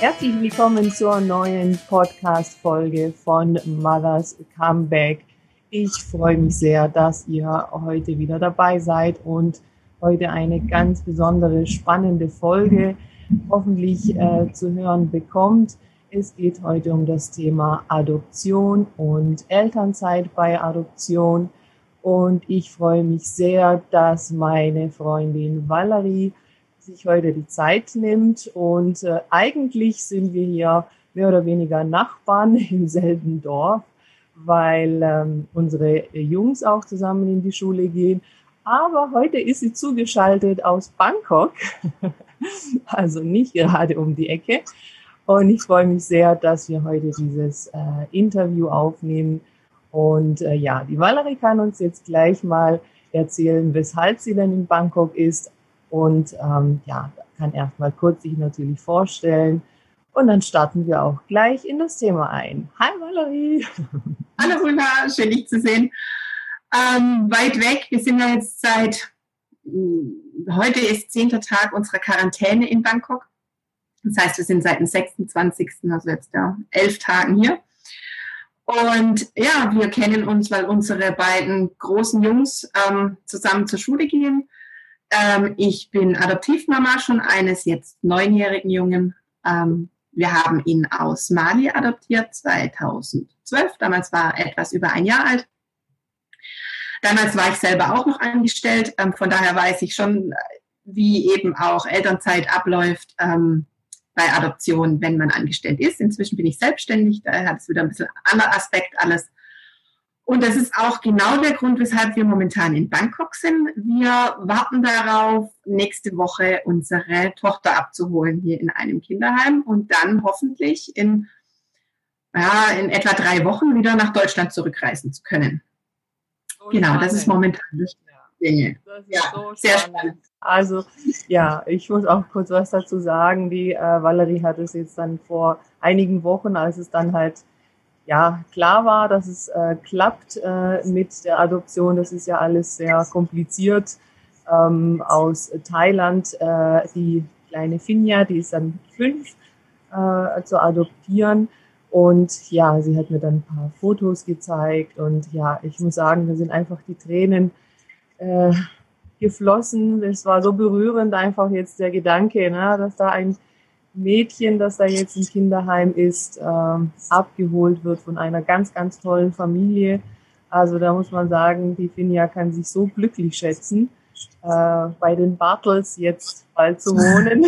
Herzlich willkommen zur neuen Podcast-Folge von Mothers Comeback. Ich freue mich sehr, dass ihr heute wieder dabei seid und heute eine ganz besondere, spannende Folge hoffentlich äh, zu hören bekommt. Es geht heute um das Thema Adoption und Elternzeit bei Adoption. Und ich freue mich sehr, dass meine Freundin Valerie sich heute die Zeit nimmt. Und äh, eigentlich sind wir hier mehr oder weniger Nachbarn im selben Dorf, weil ähm, unsere Jungs auch zusammen in die Schule gehen. Aber heute ist sie zugeschaltet aus Bangkok, also nicht gerade um die Ecke. Und ich freue mich sehr, dass wir heute dieses äh, Interview aufnehmen. Und äh, ja, die Valerie kann uns jetzt gleich mal erzählen, weshalb sie denn in Bangkok ist, und ähm, ja, kann erstmal kurz sich natürlich vorstellen. Und dann starten wir auch gleich in das Thema ein. Hi Valerie! Hallo Runa, schön dich zu sehen. Ähm, weit weg, wir sind ja jetzt seit, hm, heute ist zehnter Tag unserer Quarantäne in Bangkok. Das heißt, wir sind seit dem 26., also jetzt ja, elf Tagen hier. Und ja, wir kennen uns, weil unsere beiden großen Jungs ähm, zusammen zur Schule gehen. Ähm, ich bin Adoptivmama schon eines jetzt neunjährigen Jungen. Ähm, wir haben ihn aus Mali adoptiert 2012. Damals war er etwas über ein Jahr alt. Damals war ich selber auch noch angestellt. Ähm, von daher weiß ich schon, wie eben auch Elternzeit abläuft ähm, bei Adoption, wenn man angestellt ist. Inzwischen bin ich selbstständig. Da hat es wieder ein bisschen anderer Aspekt alles. Und das ist auch genau der Grund, weshalb wir momentan in Bangkok sind. Wir warten darauf, nächste Woche unsere Tochter abzuholen hier in einem Kinderheim und dann hoffentlich in, ja, in etwa drei Wochen wieder nach Deutschland zurückreisen zu können. So genau, spannend. das ist momentan das Dinge. Das ja, so sehr spannend. Also ja, ich muss auch kurz was dazu sagen. Die äh, Valerie hat es jetzt dann vor einigen Wochen, als es dann halt ja, klar war, dass es äh, klappt äh, mit der Adoption. Das ist ja alles sehr kompliziert. Ähm, aus Thailand äh, die kleine Finja, die ist dann fünf, äh, zu adoptieren. Und ja, sie hat mir dann ein paar Fotos gezeigt. Und ja, ich muss sagen, da sind einfach die Tränen äh, geflossen. Es war so berührend einfach jetzt der Gedanke, ne, dass da ein Mädchen, das da jetzt im Kinderheim ist, ähm, abgeholt wird von einer ganz, ganz tollen Familie. Also da muss man sagen, die Finja kann sich so glücklich schätzen, äh, bei den Bartels jetzt bald zu wohnen.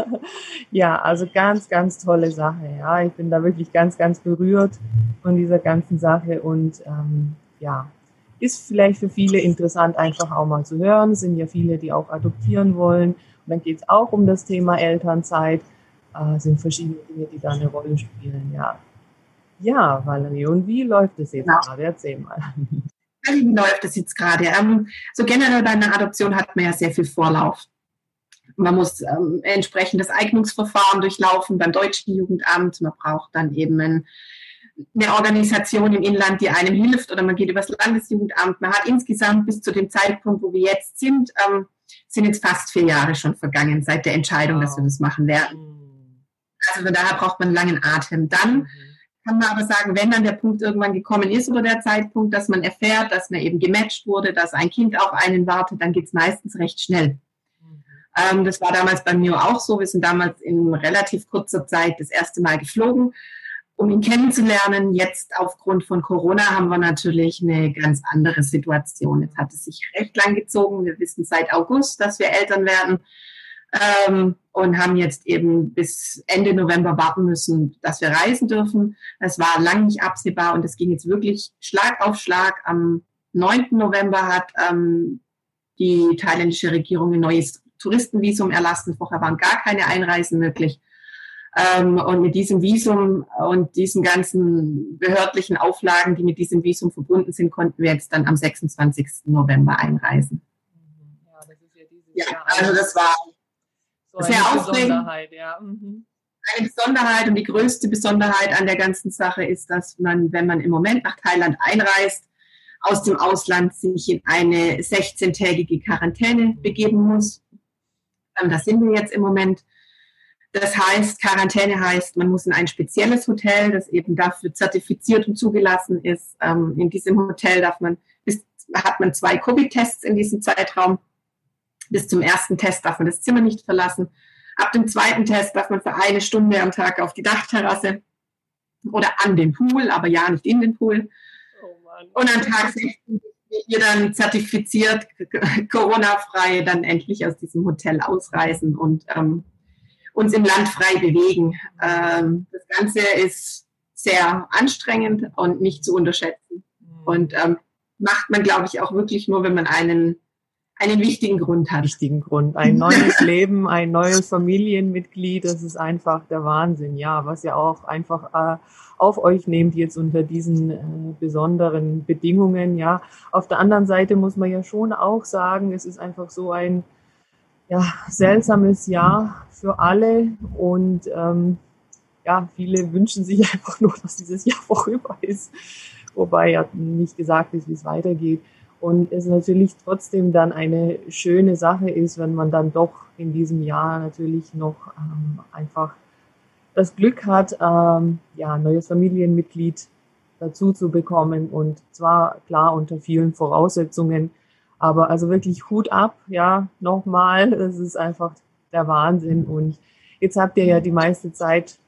ja, also ganz, ganz tolle Sache. Ja, ich bin da wirklich ganz, ganz berührt von dieser ganzen Sache und ähm, ja, ist vielleicht für viele interessant, einfach auch mal zu hören. Es sind ja viele, die auch adoptieren wollen. Und dann geht es auch um das Thema Elternzeit äh, sind verschiedene Dinge, die da eine Rolle spielen, ja. Ja, Valerie, und wie läuft es jetzt ja. gerade? Erzähl mal. Wie läuft es jetzt gerade? Ähm, so generell bei einer Adoption hat man ja sehr viel Vorlauf. Man muss ähm, entsprechend das Eignungsverfahren durchlaufen beim deutschen Jugendamt. Man braucht dann eben ein, eine Organisation im Inland, die einem hilft, oder man geht übers Landesjugendamt. Man hat insgesamt bis zu dem Zeitpunkt, wo wir jetzt sind, ähm, sind jetzt fast vier Jahre schon vergangen seit der Entscheidung, wow. dass wir das machen werden. Also von daher braucht man einen langen Atem. Dann mhm. kann man aber sagen, wenn dann der Punkt irgendwann gekommen ist oder der Zeitpunkt, dass man erfährt, dass man eben gematcht wurde, dass ein Kind auf einen wartet, dann geht es meistens recht schnell. Mhm. Ähm, das war damals bei mir auch so. Wir sind damals in relativ kurzer Zeit das erste Mal geflogen, um ihn kennenzulernen. Jetzt aufgrund von Corona haben wir natürlich eine ganz andere Situation. Jetzt hat es sich recht lang gezogen. Wir wissen seit August, dass wir Eltern werden ähm, und haben jetzt eben bis Ende November warten müssen, dass wir reisen dürfen. Es war lang nicht absehbar und es ging jetzt wirklich Schlag auf Schlag. Am 9. November hat ähm, die thailändische Regierung ein neues Touristenvisum erlassen. Vorher waren gar keine Einreisen möglich. Ähm, und mit diesem Visum und diesen ganzen behördlichen Auflagen, die mit diesem Visum verbunden sind, konnten wir jetzt dann am 26. November einreisen. Ja, das ist ja dieses ja, Jahr also das war so sehr aufregend. Besonderheit, ja. Mhm. Eine Besonderheit und die größte Besonderheit an der ganzen Sache ist, dass man, wenn man im Moment nach Thailand einreist, aus dem Ausland sich in eine 16-tägige Quarantäne begeben muss. Ähm, da sind wir jetzt im Moment. Das heißt, Quarantäne heißt, man muss in ein spezielles Hotel, das eben dafür zertifiziert und zugelassen ist. Ähm, in diesem Hotel darf man, hat man zwei Covid-Tests in diesem Zeitraum. Bis zum ersten Test darf man das Zimmer nicht verlassen. Ab dem zweiten Test darf man für eine Stunde am Tag auf die Dachterrasse oder an den Pool, aber ja nicht in den Pool. Oh und an Tag 16 wir dann zertifiziert, Corona-frei, dann endlich aus diesem Hotel ausreisen und ähm, uns im Land frei bewegen. Ähm, das Ganze ist sehr anstrengend und nicht zu unterschätzen. Mhm. Und ähm, macht man, glaube ich, auch wirklich nur, wenn man einen einen wichtigen Grund hat. Wichtigen Grund. Ein neues Leben, ein neues Familienmitglied, das ist einfach der Wahnsinn, ja, was ihr auch einfach äh, auf euch nehmt jetzt unter diesen äh, besonderen Bedingungen, ja. Auf der anderen Seite muss man ja schon auch sagen, es ist einfach so ein ja, seltsames Jahr für alle und ähm, ja, viele wünschen sich einfach nur, dass dieses Jahr vorüber ist, wobei ja nicht gesagt ist, wie es weitergeht. Und es natürlich trotzdem dann eine schöne Sache ist, wenn man dann doch in diesem Jahr natürlich noch ähm, einfach das Glück hat, ähm, ja, ein neues Familienmitglied dazu zu bekommen. Und zwar klar unter vielen Voraussetzungen, aber also wirklich Hut ab, ja, nochmal, das ist einfach der Wahnsinn. Und jetzt habt ihr ja die meiste Zeit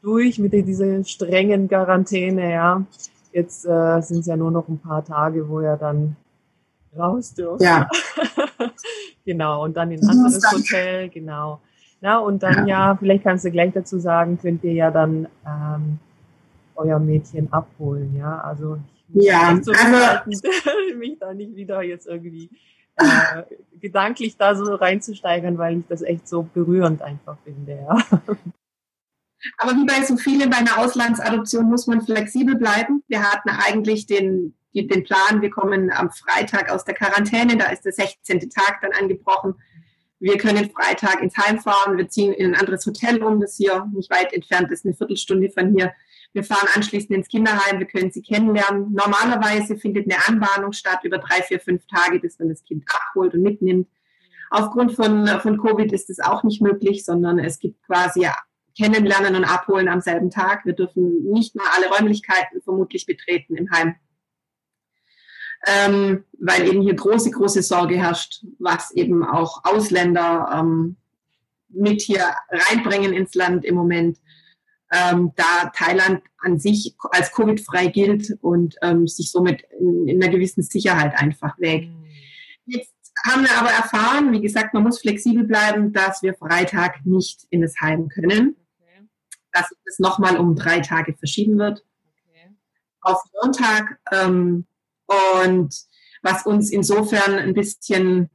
durch mit dieser strengen Quarantäne, ja. Jetzt äh, sind es ja nur noch ein paar Tage, wo ihr dann raus dürfen. Ja. genau, und dann in ein anderes Hotel, genau. Na, und dann ja. ja. vielleicht kannst du gleich dazu sagen, könnt ihr ja dann ähm, euer Mädchen abholen, ja. Also ich ja, also, mich da nicht wieder jetzt irgendwie äh, gedanklich da so reinzusteigern, weil ich das echt so berührend einfach finde, ja. Aber wie bei so vielen bei einer Auslandsadoption muss man flexibel bleiben. Wir hatten eigentlich den den Plan, wir kommen am Freitag aus der Quarantäne, da ist der 16. Tag dann angebrochen. Wir können Freitag ins Heim fahren, wir ziehen in ein anderes Hotel um, das hier nicht weit entfernt ist, eine Viertelstunde von hier. Wir fahren anschließend ins Kinderheim, wir können sie kennenlernen. Normalerweise findet eine Anbahnung statt über drei, vier, fünf Tage, bis man das Kind abholt und mitnimmt. Aufgrund von, von Covid ist es auch nicht möglich, sondern es gibt quasi Kennenlernen und Abholen am selben Tag. Wir dürfen nicht mal alle Räumlichkeiten vermutlich betreten im Heim ähm, weil eben hier große, große Sorge herrscht, was eben auch Ausländer ähm, mit hier reinbringen ins Land im Moment, ähm, da Thailand an sich als Covid-frei gilt und ähm, sich somit in, in, einer gewissen Sicherheit einfach wägt. Mhm. Jetzt haben wir aber erfahren, wie gesagt, man muss flexibel bleiben, dass wir Freitag nicht in das Heim können, okay. dass es nochmal um drei Tage verschieben wird. Okay. Auf Montag ähm, und was uns insofern ein bisschen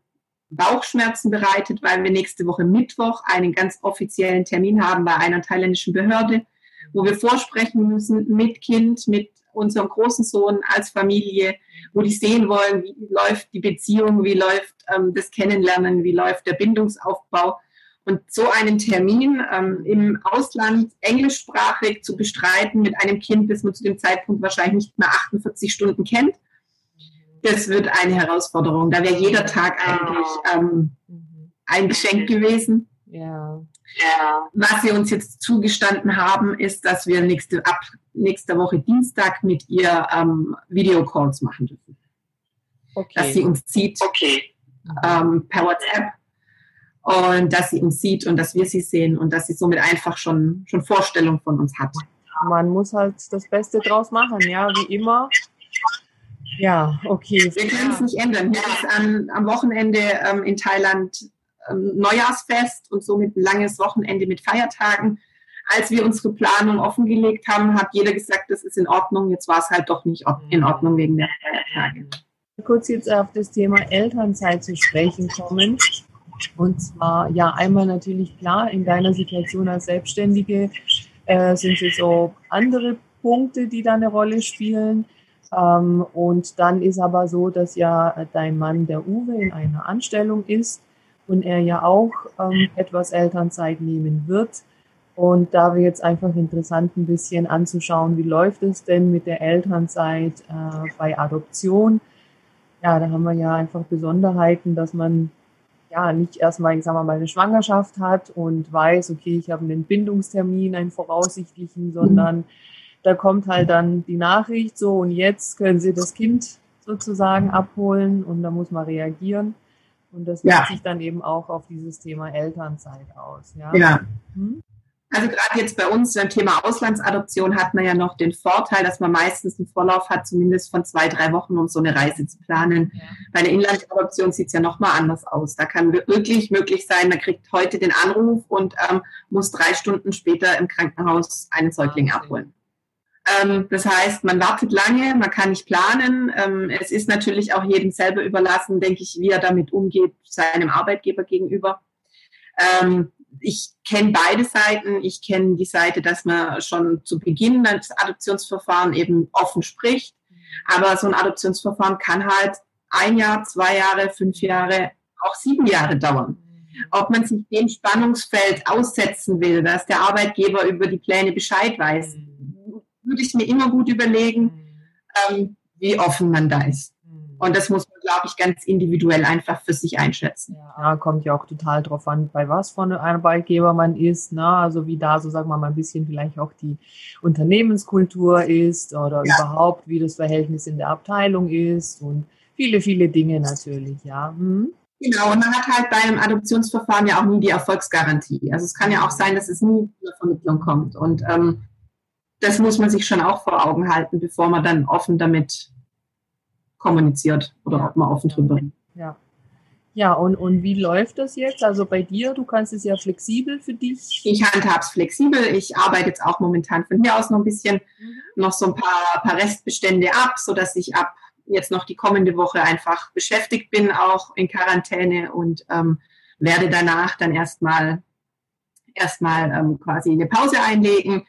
Bauchschmerzen bereitet, weil wir nächste Woche Mittwoch einen ganz offiziellen Termin haben bei einer thailändischen Behörde, wo wir vorsprechen müssen mit Kind, mit unserem großen Sohn als Familie, wo die sehen wollen, wie läuft die Beziehung, wie läuft ähm, das Kennenlernen, wie läuft der Bindungsaufbau. Und so einen Termin ähm, im Ausland englischsprachig zu bestreiten mit einem Kind, das man zu dem Zeitpunkt wahrscheinlich nicht mehr 48 Stunden kennt, das wird eine Herausforderung. Da wäre jeder Tag eigentlich ähm, ein Geschenk gewesen. Ja. ja. Was sie uns jetzt zugestanden haben, ist, dass wir nächste, ab nächster Woche Dienstag mit ihr ähm, Videocalls machen dürfen. Okay. Dass sie uns sieht okay. ähm, per WhatsApp und dass sie uns sieht und dass wir sie sehen und dass sie somit einfach schon, schon Vorstellung von uns hat. Man muss halt das Beste draus machen, ja, wie immer. Ja, okay. Wir können es nicht ändern. Hier ist am, am Wochenende ähm, in Thailand ähm, Neujahrsfest und somit ein langes Wochenende mit Feiertagen. Als wir unsere Planung offengelegt haben, hat jeder gesagt, das ist in Ordnung. Jetzt war es halt doch nicht in Ordnung wegen der Feiertage. Kurz jetzt auf das Thema Elternzeit zu sprechen kommen. Und zwar, ja, einmal natürlich klar, in deiner Situation als Selbstständige äh, sind es so andere Punkte, die da eine Rolle spielen. Ähm, und dann ist aber so, dass ja dein Mann, der Uwe, in einer Anstellung ist und er ja auch ähm, etwas Elternzeit nehmen wird. Und da wäre jetzt einfach interessant, ein bisschen anzuschauen, wie läuft es denn mit der Elternzeit äh, bei Adoption. Ja, da haben wir ja einfach Besonderheiten, dass man ja nicht erstmal, ich sag mal, eine Schwangerschaft hat und weiß, okay, ich habe einen Bindungstermin, einen voraussichtlichen, sondern. Da kommt halt dann die Nachricht so und jetzt können Sie das Kind sozusagen abholen und da muss man reagieren. Und das wirkt ja. sich dann eben auch auf dieses Thema Elternzeit aus. Ja. ja. Hm? Also gerade jetzt bei uns beim Thema Auslandsadoption hat man ja noch den Vorteil, dass man meistens einen Vorlauf hat, zumindest von zwei, drei Wochen, um so eine Reise zu planen. Ja. Bei einer Inlandsadoption sieht es ja nochmal anders aus. Da kann wirklich möglich sein, man kriegt heute den Anruf und ähm, muss drei Stunden später im Krankenhaus einen Säugling okay. abholen. Ähm, das heißt, man wartet lange, man kann nicht planen. Ähm, es ist natürlich auch jedem selber überlassen, denke ich, wie er damit umgeht, seinem Arbeitgeber gegenüber. Ähm, ich kenne beide Seiten. Ich kenne die Seite, dass man schon zu Beginn des Adoptionsverfahrens eben offen spricht. Aber so ein Adoptionsverfahren kann halt ein Jahr, zwei Jahre, fünf Jahre, auch sieben Jahre dauern. Ob man sich dem Spannungsfeld aussetzen will, dass der Arbeitgeber über die Pläne Bescheid weiß, würde ich mir immer gut überlegen, ähm, wie offen man da ist. Und das muss man, glaube ich, ganz individuell einfach für sich einschätzen. Ja, kommt ja auch total drauf an, bei was von einem Arbeitgeber man ist. Ne? Also wie da so, sagen wir mal, ein bisschen vielleicht auch die Unternehmenskultur ist oder ja. überhaupt, wie das Verhältnis in der Abteilung ist und viele, viele Dinge natürlich, ja. Hm? Genau, und man hat halt bei einem Adoptionsverfahren ja auch nie die Erfolgsgarantie. Also es kann ja auch sein, dass es nie zu einer Vermittlung kommt. Und ähm, das muss man sich schon auch vor Augen halten, bevor man dann offen damit kommuniziert oder ob man offen drüber. Ja. Ja, und, und wie läuft das jetzt? Also bei dir, du kannst es ja flexibel für dich. Ich handhabe es flexibel. Ich arbeite jetzt auch momentan von hier aus noch ein bisschen, mhm. noch so ein paar, paar Restbestände ab, sodass ich ab jetzt noch die kommende Woche einfach beschäftigt bin, auch in Quarantäne und ähm, werde danach dann erstmal erstmal ähm, quasi eine Pause einlegen,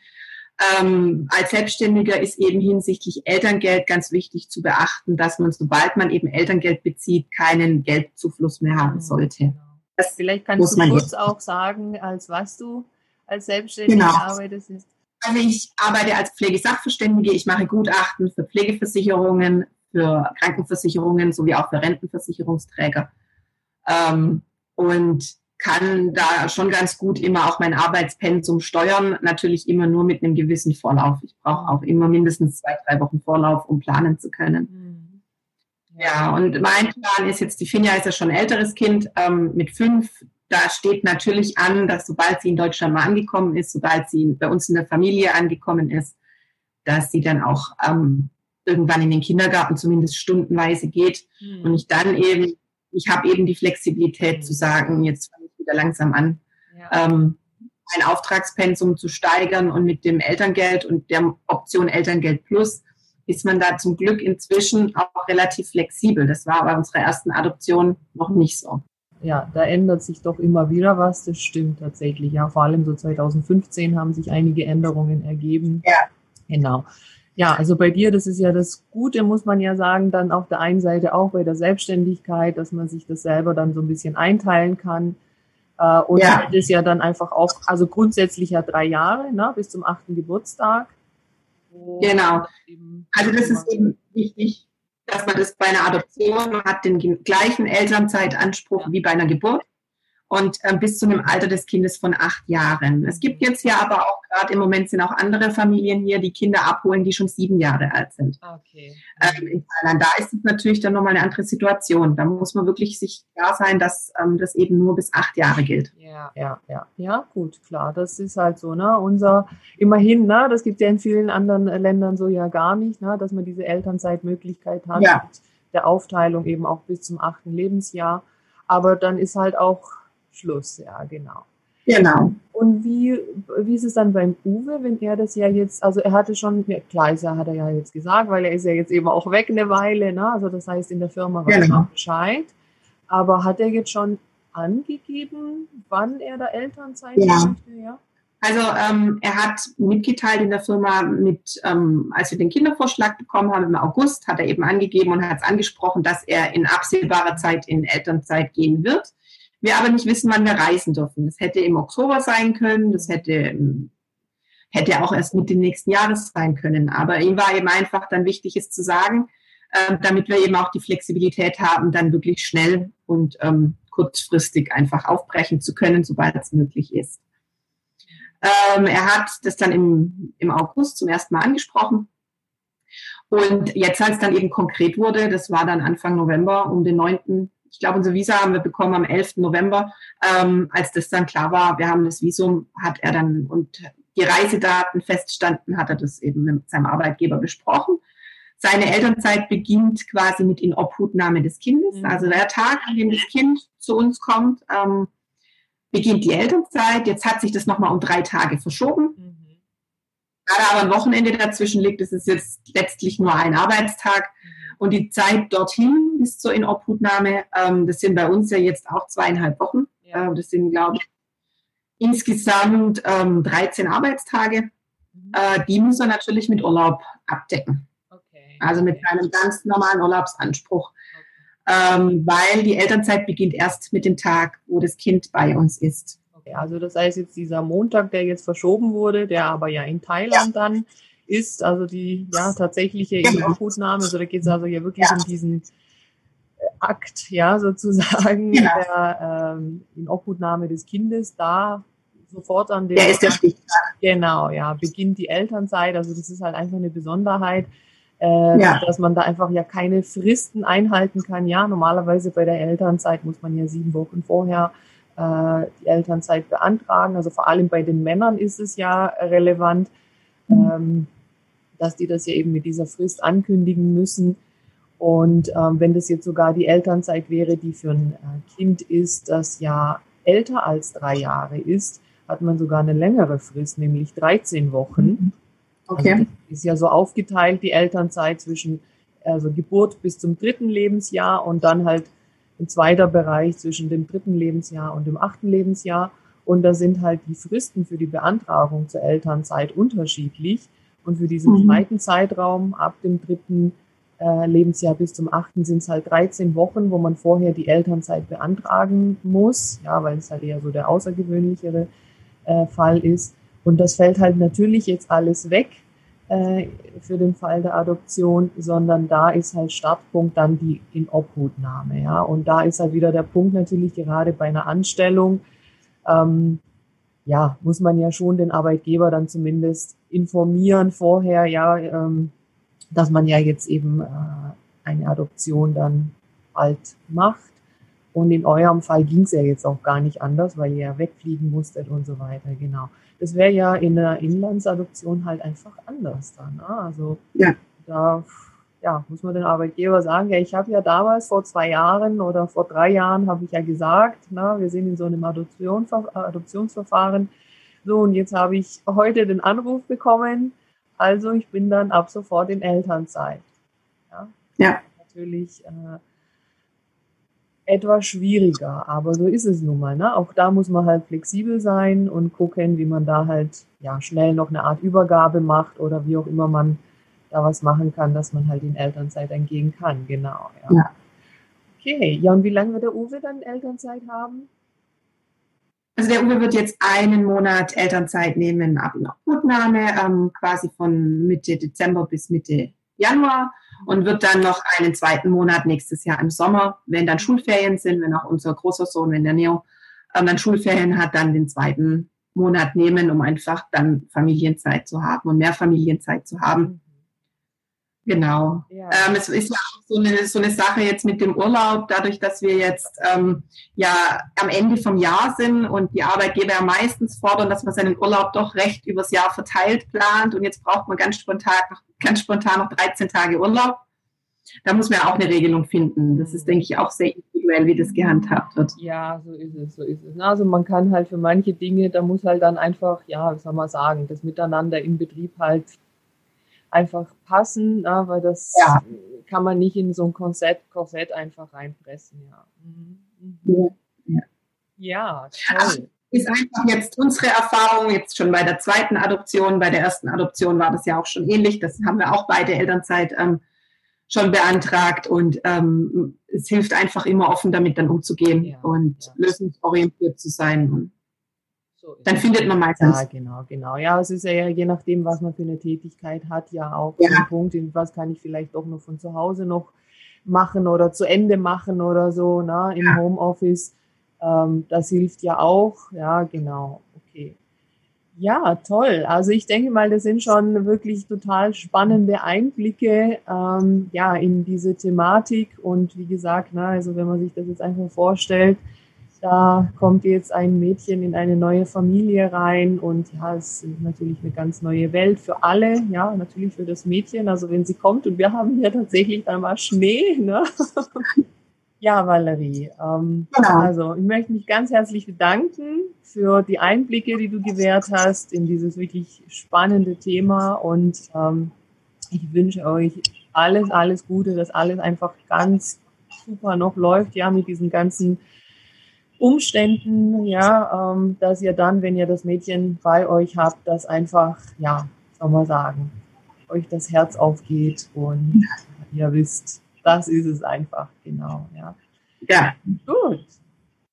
ähm, als Selbstständiger ist eben hinsichtlich Elterngeld ganz wichtig zu beachten, dass man, sobald man eben Elterngeld bezieht, keinen Geldzufluss mehr haben mhm. sollte. Das Vielleicht kannst du kurz auch sagen, als was du als Selbstständiger genau. arbeitest. Also ich arbeite als Pflegesachverständige, ich mache Gutachten für Pflegeversicherungen, für Krankenversicherungen sowie auch für Rentenversicherungsträger. Ähm, und kann da schon ganz gut immer auch mein Arbeitspensum steuern, natürlich immer nur mit einem gewissen Vorlauf. Ich brauche auch immer mindestens zwei, drei Wochen Vorlauf, um planen zu können. Mhm. Ja, und mein Plan ist jetzt, die Finja ist ja schon ein älteres Kind, ähm, mit fünf, da steht natürlich an, dass sobald sie in Deutschland mal angekommen ist, sobald sie bei uns in der Familie angekommen ist, dass sie dann auch ähm, irgendwann in den Kindergarten zumindest stundenweise geht mhm. und ich dann eben, ich habe eben die Flexibilität mhm. zu sagen, jetzt fange wieder langsam an, ja. ähm, ein Auftragspensum zu steigern und mit dem Elterngeld und der Option Elterngeld Plus ist man da zum Glück inzwischen auch relativ flexibel. Das war bei unserer ersten Adoption noch nicht so. Ja, da ändert sich doch immer wieder was, das stimmt tatsächlich. Ja, vor allem so 2015 haben sich einige Änderungen ergeben. Ja. Genau. Ja, also bei dir, das ist ja das Gute, muss man ja sagen, dann auf der einen Seite auch bei der Selbstständigkeit, dass man sich das selber dann so ein bisschen einteilen kann. Äh, und ja. das ist ja dann einfach auch, also grundsätzlich ja drei Jahre, ne, bis zum achten Geburtstag. Genau. Also das ist eben wichtig, dass man das bei einer Adoption hat, den gleichen Elternzeitanspruch ja. wie bei einer Geburt und äh, bis zu einem Alter des Kindes von acht Jahren. Es gibt jetzt ja aber auch gerade im Moment sind auch andere Familien hier, die Kinder abholen, die schon sieben Jahre alt sind. Okay. Ähm, in Thailand, da ist es natürlich dann nochmal eine andere Situation. Da muss man wirklich sich klar sein, dass ähm, das eben nur bis acht Jahre gilt. Ja, ja, ja. Ja, gut, klar. Das ist halt so, ne? Unser, immerhin, ne? Das gibt ja in vielen anderen Ländern so ja gar nicht, ne? Dass man diese Elternzeitmöglichkeit hat. Ja. Der Aufteilung eben auch bis zum achten Lebensjahr. Aber dann ist halt auch Schluss, ja, genau. Genau. Und wie, wie ist es dann beim Uwe, wenn er das ja jetzt, also er hatte schon, klar ist er, hat er ja jetzt gesagt, weil er ist ja jetzt eben auch weg eine Weile, ne? Also das heißt, in der Firma weiß genau. Bescheid. Aber hat er jetzt schon angegeben, wann er da Elternzeit ja. möchte? Ja. Also ähm, er hat mitgeteilt in der Firma, mit, ähm, als wir den Kindervorschlag bekommen haben im August, hat er eben angegeben und hat es angesprochen, dass er in absehbarer Zeit in Elternzeit gehen wird wir aber nicht wissen, wann wir reisen dürfen. Das hätte im Oktober sein können, das hätte, hätte auch erst mit dem nächsten Jahres sein können. Aber ihm war eben einfach dann wichtig, es zu sagen, äh, damit wir eben auch die Flexibilität haben, dann wirklich schnell und ähm, kurzfristig einfach aufbrechen zu können, sobald es möglich ist. Ähm, er hat das dann im, im August zum ersten Mal angesprochen. Und jetzt, als es dann eben konkret wurde, das war dann Anfang November um den 9. Ich glaube, unser Visa haben wir bekommen am 11. November. Ähm, als das dann klar war, wir haben das Visum, hat er dann und die Reisedaten feststanden, hat er das eben mit seinem Arbeitgeber besprochen. Seine Elternzeit beginnt quasi mit Inobhutnahme des Kindes. Mhm. Also der Tag, an dem das Kind zu uns kommt, ähm, beginnt die Elternzeit. Jetzt hat sich das nochmal um drei Tage verschoben. Mhm. Da aber ein Wochenende dazwischen liegt, ist es jetzt letztlich nur ein Arbeitstag. Mhm. Und die Zeit dorthin bis zur Inobhutnahme, ähm, das sind bei uns ja jetzt auch zweieinhalb Wochen. Ja. Äh, das sind, glaube ich, insgesamt ähm, 13 Arbeitstage. Mhm. Äh, die muss er natürlich mit Urlaub abdecken. Okay. Also mit einem ganz normalen Urlaubsanspruch. Okay. Ähm, weil die Elternzeit beginnt erst mit dem Tag, wo das Kind bei uns ist. Okay, also das heißt jetzt dieser Montag, der jetzt verschoben wurde, der aber ja in Thailand ja. dann ist, also die ja tatsächliche genau. Inobhutnahme, also da geht es also hier wirklich ja. um diesen Akt, ja, sozusagen, genau. der ähm, Inobhutnahme des Kindes, da sofort an den. Der ist der Stichtag. Genau, ja, beginnt die Elternzeit. Also das ist halt einfach eine Besonderheit, äh, ja. dass man da einfach ja keine Fristen einhalten kann. Ja, normalerweise bei der Elternzeit muss man ja sieben Wochen vorher äh, die Elternzeit beantragen. Also vor allem bei den Männern ist es ja relevant, mhm. ähm, dass die das ja eben mit dieser Frist ankündigen müssen. Und ähm, wenn das jetzt sogar die Elternzeit wäre, die für ein äh, Kind ist, das ja älter als drei Jahre ist, hat man sogar eine längere Frist, nämlich 13 Wochen. Mhm. Okay. Also ist ja so aufgeteilt, die Elternzeit zwischen also Geburt bis zum dritten Lebensjahr und dann halt ein zweiter Bereich zwischen dem dritten Lebensjahr und dem achten Lebensjahr. Und da sind halt die Fristen für die Beantragung zur Elternzeit unterschiedlich. Und für diesen mhm. zweiten Zeitraum ab dem dritten äh, Lebensjahr bis zum achten sind es halt 13 Wochen, wo man vorher die Elternzeit beantragen muss, ja, weil es halt eher so der außergewöhnlichere äh, Fall ist. Und das fällt halt natürlich jetzt alles weg äh, für den Fall der Adoption, sondern da ist halt Startpunkt dann die Inobhutnahme. Ja? Und da ist halt wieder der Punkt natürlich gerade bei einer Anstellung, ähm, ja, muss man ja schon den Arbeitgeber dann zumindest informieren vorher, ja, ähm, dass man ja jetzt eben äh, eine Adoption dann bald macht. Und in eurem Fall ging es ja jetzt auch gar nicht anders, weil ihr ja wegfliegen musstet und so weiter, genau. Das wäre ja in der Inlandsadoption halt einfach anders dann. Ne? Also ja. da ja, muss man den Arbeitgeber sagen, ja, ich habe ja damals vor zwei Jahren oder vor drei Jahren habe ich ja gesagt, na, wir sind in so einem Adoption, Adoptionsverfahren. So, und jetzt habe ich heute den Anruf bekommen, also ich bin dann ab sofort in Elternzeit. Ja. ja. Natürlich äh, etwas schwieriger, aber so ist es nun mal. Ne? Auch da muss man halt flexibel sein und gucken, wie man da halt ja schnell noch eine Art Übergabe macht oder wie auch immer man da was machen kann, dass man halt in Elternzeit entgehen kann. Genau. Ja. ja. Okay, ja und wie lange wird der Uwe dann Elternzeit haben? Also der Uwe wird jetzt einen Monat Elternzeit nehmen ab Abnahme, ähm, quasi von Mitte Dezember bis Mitte Januar und wird dann noch einen zweiten Monat nächstes Jahr im Sommer, wenn dann Schulferien sind, wenn auch unser großer Sohn, wenn der Neo ähm, dann Schulferien hat, dann den zweiten Monat nehmen, um einfach dann Familienzeit zu haben und mehr Familienzeit zu haben. Genau. Ja. Ähm, es ist ja auch so eine, so eine Sache jetzt mit dem Urlaub, dadurch, dass wir jetzt ähm, ja am Ende vom Jahr sind und die Arbeitgeber ja meistens fordern, dass man seinen Urlaub doch recht übers Jahr verteilt plant und jetzt braucht man ganz spontan noch, ganz spontan noch 13 Tage Urlaub. Da muss man ja auch eine Regelung finden. Das ist, denke ich, auch sehr individuell, wie das gehandhabt wird. Ja, so ist es, so ist es. Also man kann halt für manche Dinge, da muss halt dann einfach, ja, wie soll man sagen, das Miteinander im Betrieb halt einfach passen, na, weil das ja. kann man nicht in so ein Korsett, Korsett einfach reinpressen. Ja, mhm. ja, ja. toll. Also, ist einfach jetzt unsere Erfahrung, jetzt schon bei der zweiten Adoption, bei der ersten Adoption war das ja auch schon ähnlich. Das haben wir auch beide Elternzeit ähm, schon beantragt und ähm, es hilft einfach immer offen damit dann umzugehen ja, und lösungsorientiert zu sein. So dann findet man meistens. Ja, genau, genau. Ja, es ist ja je nachdem, was man für eine Tätigkeit hat, ja auch ja. ein Punkt, was kann ich vielleicht doch noch von zu Hause noch machen oder zu Ende machen oder so, ne, im ja. Homeoffice. Ähm, das hilft ja auch. Ja, genau. Okay. Ja, toll. Also ich denke mal, das sind schon wirklich total spannende Einblicke ähm, ja, in diese Thematik. Und wie gesagt, na, also wenn man sich das jetzt einfach vorstellt, da kommt jetzt ein Mädchen in eine neue Familie rein und ja, es ist natürlich eine ganz neue Welt für alle, ja, natürlich für das Mädchen, also wenn sie kommt und wir haben hier tatsächlich dann mal Schnee, ne? Ja, Valerie, ähm, genau. also ich möchte mich ganz herzlich bedanken für die Einblicke, die du gewährt hast in dieses wirklich spannende Thema und ähm, ich wünsche euch alles, alles Gute, dass alles einfach ganz super noch läuft, ja, mit diesen ganzen Umständen, ja, ähm, dass ihr dann, wenn ihr das Mädchen bei euch habt, das einfach, ja, soll man sagen, euch das Herz aufgeht und ihr wisst, das ist es einfach, genau, ja. Ja. Gut.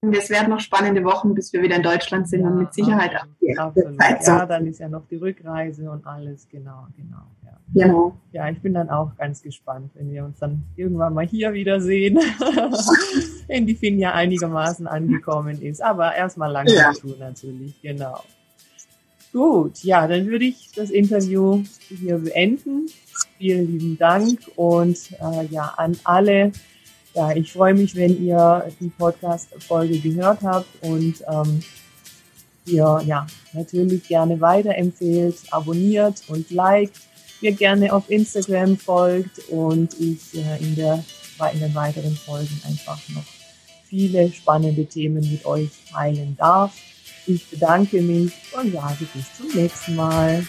Es werden noch spannende Wochen, bis wir wieder in Deutschland sind ja, und mit Sicherheit absolut, absolut. Ja, dann ist ja noch die Rückreise und alles, genau, genau. Ja. Genau. Ja, ich bin dann auch ganz gespannt, wenn wir uns dann irgendwann mal hier wiedersehen, wenn die Finja einigermaßen angekommen ist. Aber erstmal lange ja. dazu natürlich, genau. Gut, ja, dann würde ich das Interview hier beenden. Vielen lieben Dank und äh, ja, an alle, ja, ich freue mich, wenn ihr die Podcast-Folge gehört habt und ähm, ihr ja natürlich gerne weiterempfehlt, abonniert und liked, mir gerne auf Instagram folgt und ich äh, in, der, in den weiteren Folgen einfach noch viele spannende Themen mit euch teilen darf. Ich bedanke mich und sage bis zum nächsten Mal.